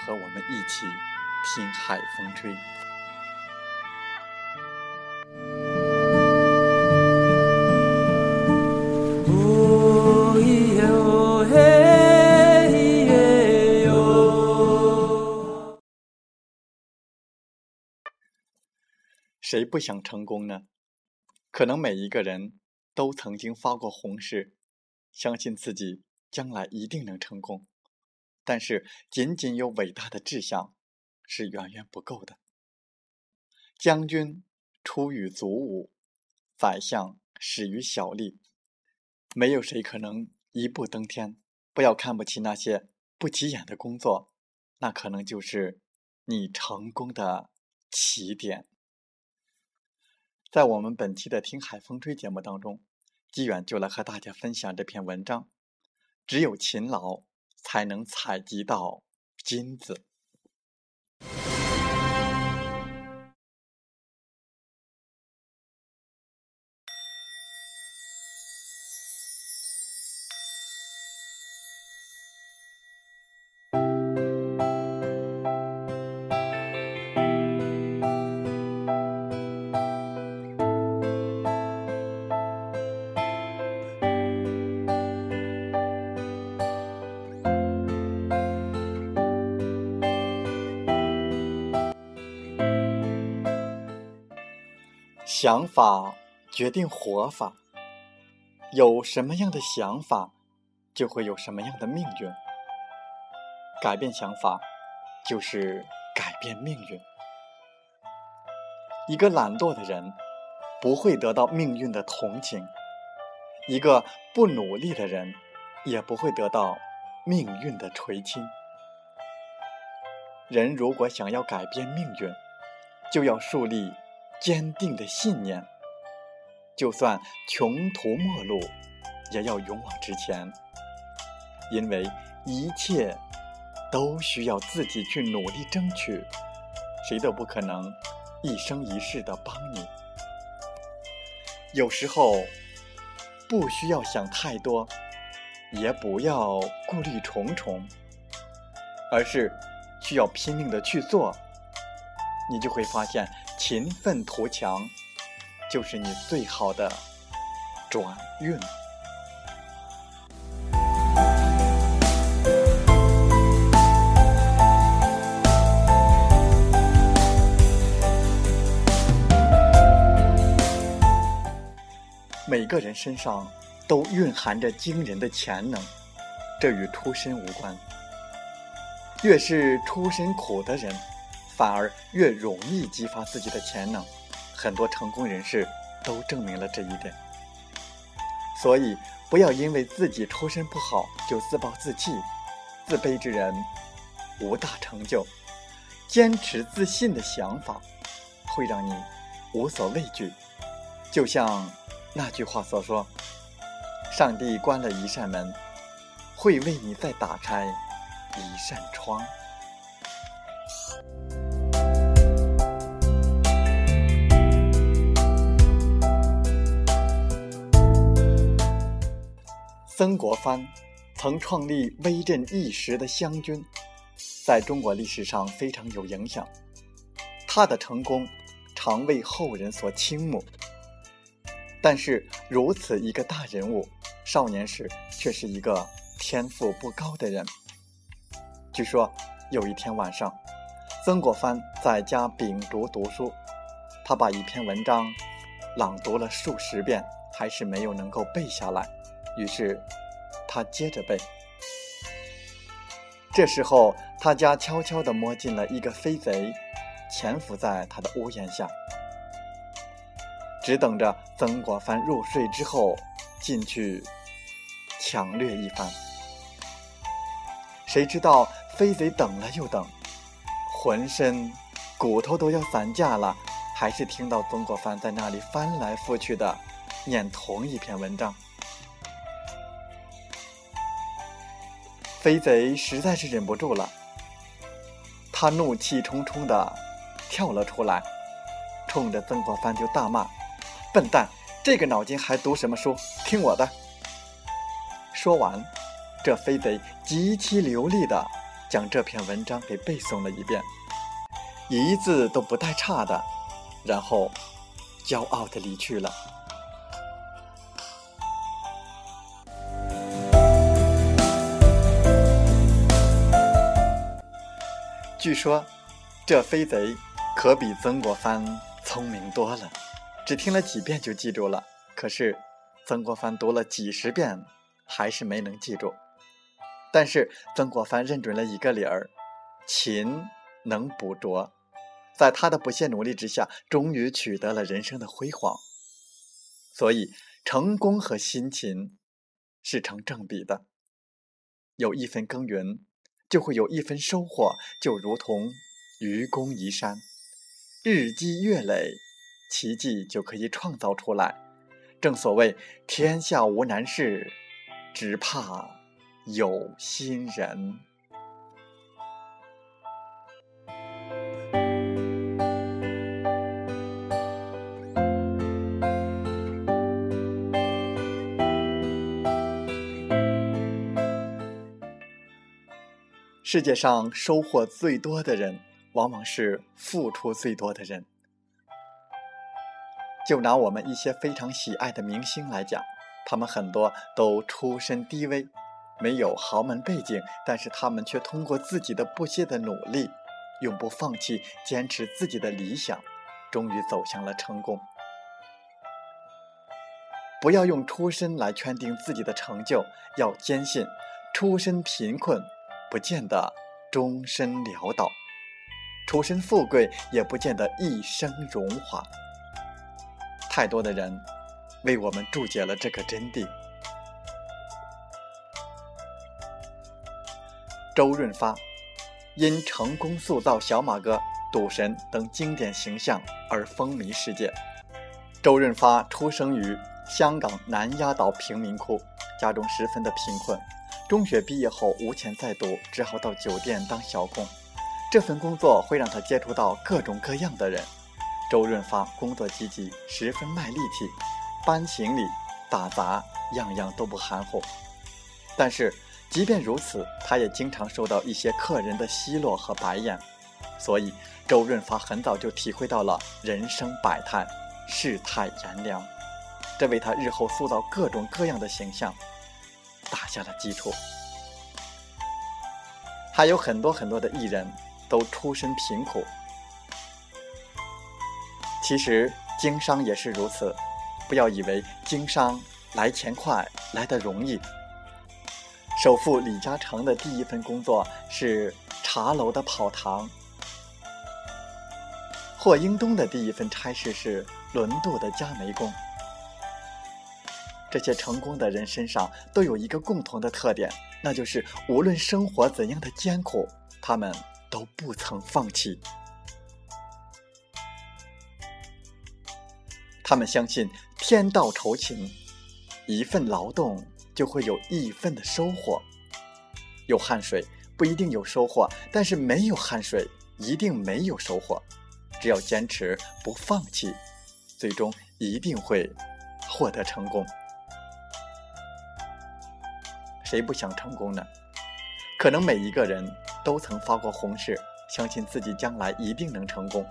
和我们一起听海风吹。哦咿哟嘿耶哟。谁不想成功呢？可能每一个人都曾经发过宏誓，相信自己将来一定能成功。但是，仅仅有伟大的志向是远远不够的。将军出于卒伍，宰相始于小吏，没有谁可能一步登天。不要看不起那些不起眼的工作，那可能就是你成功的起点。在我们本期的《听海风吹》节目当中，纪远就来和大家分享这篇文章：只有勤劳，才能采集到金子。想法决定活法，有什么样的想法，就会有什么样的命运。改变想法，就是改变命运。一个懒惰的人，不会得到命运的同情；一个不努力的人，也不会得到命运的垂青。人如果想要改变命运，就要树立。坚定的信念，就算穷途末路，也要勇往直前。因为一切都需要自己去努力争取，谁都不可能一生一世的帮你。有时候不需要想太多，也不要顾虑重重，而是需要拼命的去做，你就会发现。勤奋图强，就是你最好的转运。每个人身上都蕴含着惊人的潜能，这与出身无关。越是出身苦的人。反而越容易激发自己的潜能，很多成功人士都证明了这一点。所以，不要因为自己出身不好就自暴自弃，自卑之人无大成就。坚持自信的想法，会让你无所畏惧。就像那句话所说：“上帝关了一扇门，会为你再打开一扇窗。”曾国藩曾创立威震一时的湘军，在中国历史上非常有影响。他的成功常为后人所倾慕。但是如此一个大人物，少年时却是一个天赋不高的人。据说有一天晚上，曾国藩在家秉烛读书，他把一篇文章朗读了数十遍，还是没有能够背下来。于是他接着背。这时候，他家悄悄地摸进了一个飞贼，潜伏在他的屋檐下，只等着曾国藩入睡之后进去抢掠一番。谁知道飞贼等了又等，浑身骨头都要散架了，还是听到曾国藩在那里翻来覆去的念同一篇文章。飞贼实在是忍不住了，他怒气冲冲的跳了出来，冲着曾国藩就大骂：“笨蛋，这个脑筋还读什么书？听我的！”说完，这飞贼极其流利的将这篇文章给背诵了一遍，一字都不带差的，然后骄傲的离去了。据说，这飞贼可比曾国藩聪明多了，只听了几遍就记住了。可是，曾国藩读了几十遍，还是没能记住。但是，曾国藩认准了一个理儿：勤能补拙。在他的不懈努力之下，终于取得了人生的辉煌。所以，成功和辛勤是成正比的。有一分耕耘。就会有一分收获，就如同愚公移山，日积月累，奇迹就可以创造出来。正所谓天下无难事，只怕有心人。世界上收获最多的人，往往是付出最多的人。就拿我们一些非常喜爱的明星来讲，他们很多都出身低微，没有豪门背景，但是他们却通过自己的不懈的努力，永不放弃，坚持自己的理想，终于走向了成功。不要用出身来圈定自己的成就，要坚信出身贫困。不见得终身潦倒，出身富贵也不见得一生荣华。太多的人为我们注解了这个真谛。周润发因成功塑造小马哥、赌神等经典形象而风靡世界。周润发出生于香港南丫岛贫民窟，家中十分的贫困。中学毕业后无钱再读，只好到酒店当小工。这份工作会让他接触到各种各样的人。周润发工作积极，十分卖力气，搬行李、打杂，样样都不含糊。但是，即便如此，他也经常受到一些客人的奚落和白眼。所以，周润发很早就体会到了人生百态，世态炎凉，这为他日后塑造各种各样的形象。打下了基础，还有很多很多的艺人都出身贫苦。其实经商也是如此，不要以为经商来钱快，来的容易。首富李嘉诚的第一份工作是茶楼的跑堂，霍英东的第一份差事是轮渡的加煤工。这些成功的人身上都有一个共同的特点，那就是无论生活怎样的艰苦，他们都不曾放弃。他们相信天道酬勤，一份劳动就会有一份的收获。有汗水不一定有收获，但是没有汗水一定没有收获。只要坚持不放弃，最终一定会获得成功。谁不想成功呢？可能每一个人都曾发过宏誓，相信自己将来一定能成功。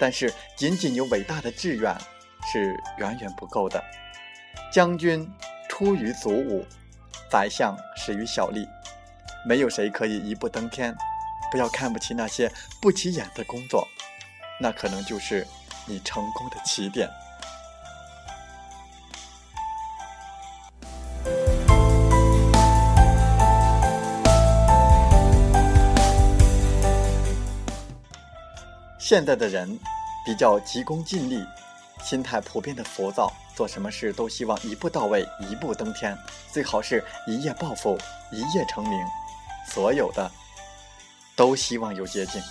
但是，仅仅有伟大的志愿是远远不够的。将军出于祖武，宰相始于小吏，没有谁可以一步登天。不要看不起那些不起眼的工作，那可能就是你成功的起点。现在的人比较急功近利，心态普遍的浮躁，做什么事都希望一步到位、一步登天，最好是一夜暴富、一夜成名。所有的都希望有捷径，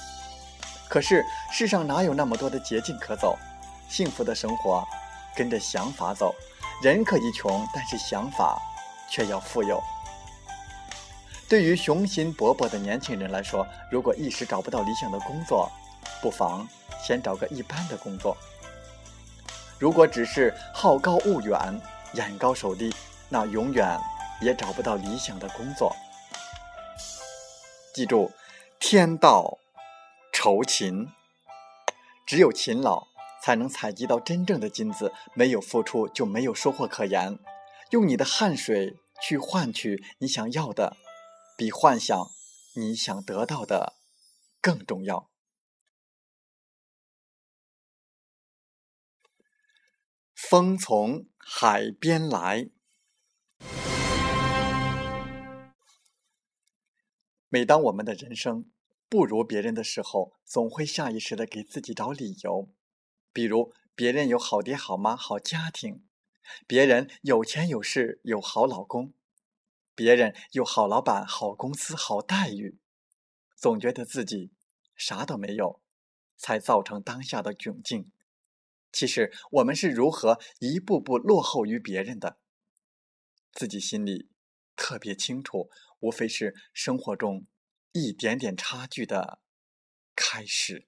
可是世上哪有那么多的捷径可走？幸福的生活跟着想法走，人可以穷，但是想法却要富有。对于雄心勃勃的年轻人来说，如果一时找不到理想的工作，不妨先找个一般的工作。如果只是好高骛远、眼高手低，那永远也找不到理想的工作。记住，天道酬勤，只有勤劳才能采集到真正的金子。没有付出，就没有收获可言。用你的汗水去换取你想要的，比幻想你想得到的更重要。风从海边来。每当我们的人生不如别人的时候，总会下意识的给自己找理由，比如别人有好爹好妈好家庭，别人有钱有势有好老公，别人有好老板好公司好待遇，总觉得自己啥都没有，才造成当下的窘境。其实我们是如何一步步落后于别人的，自己心里特别清楚，无非是生活中一点点差距的开始。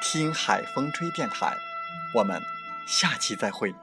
听海风吹电台，我们下期再会。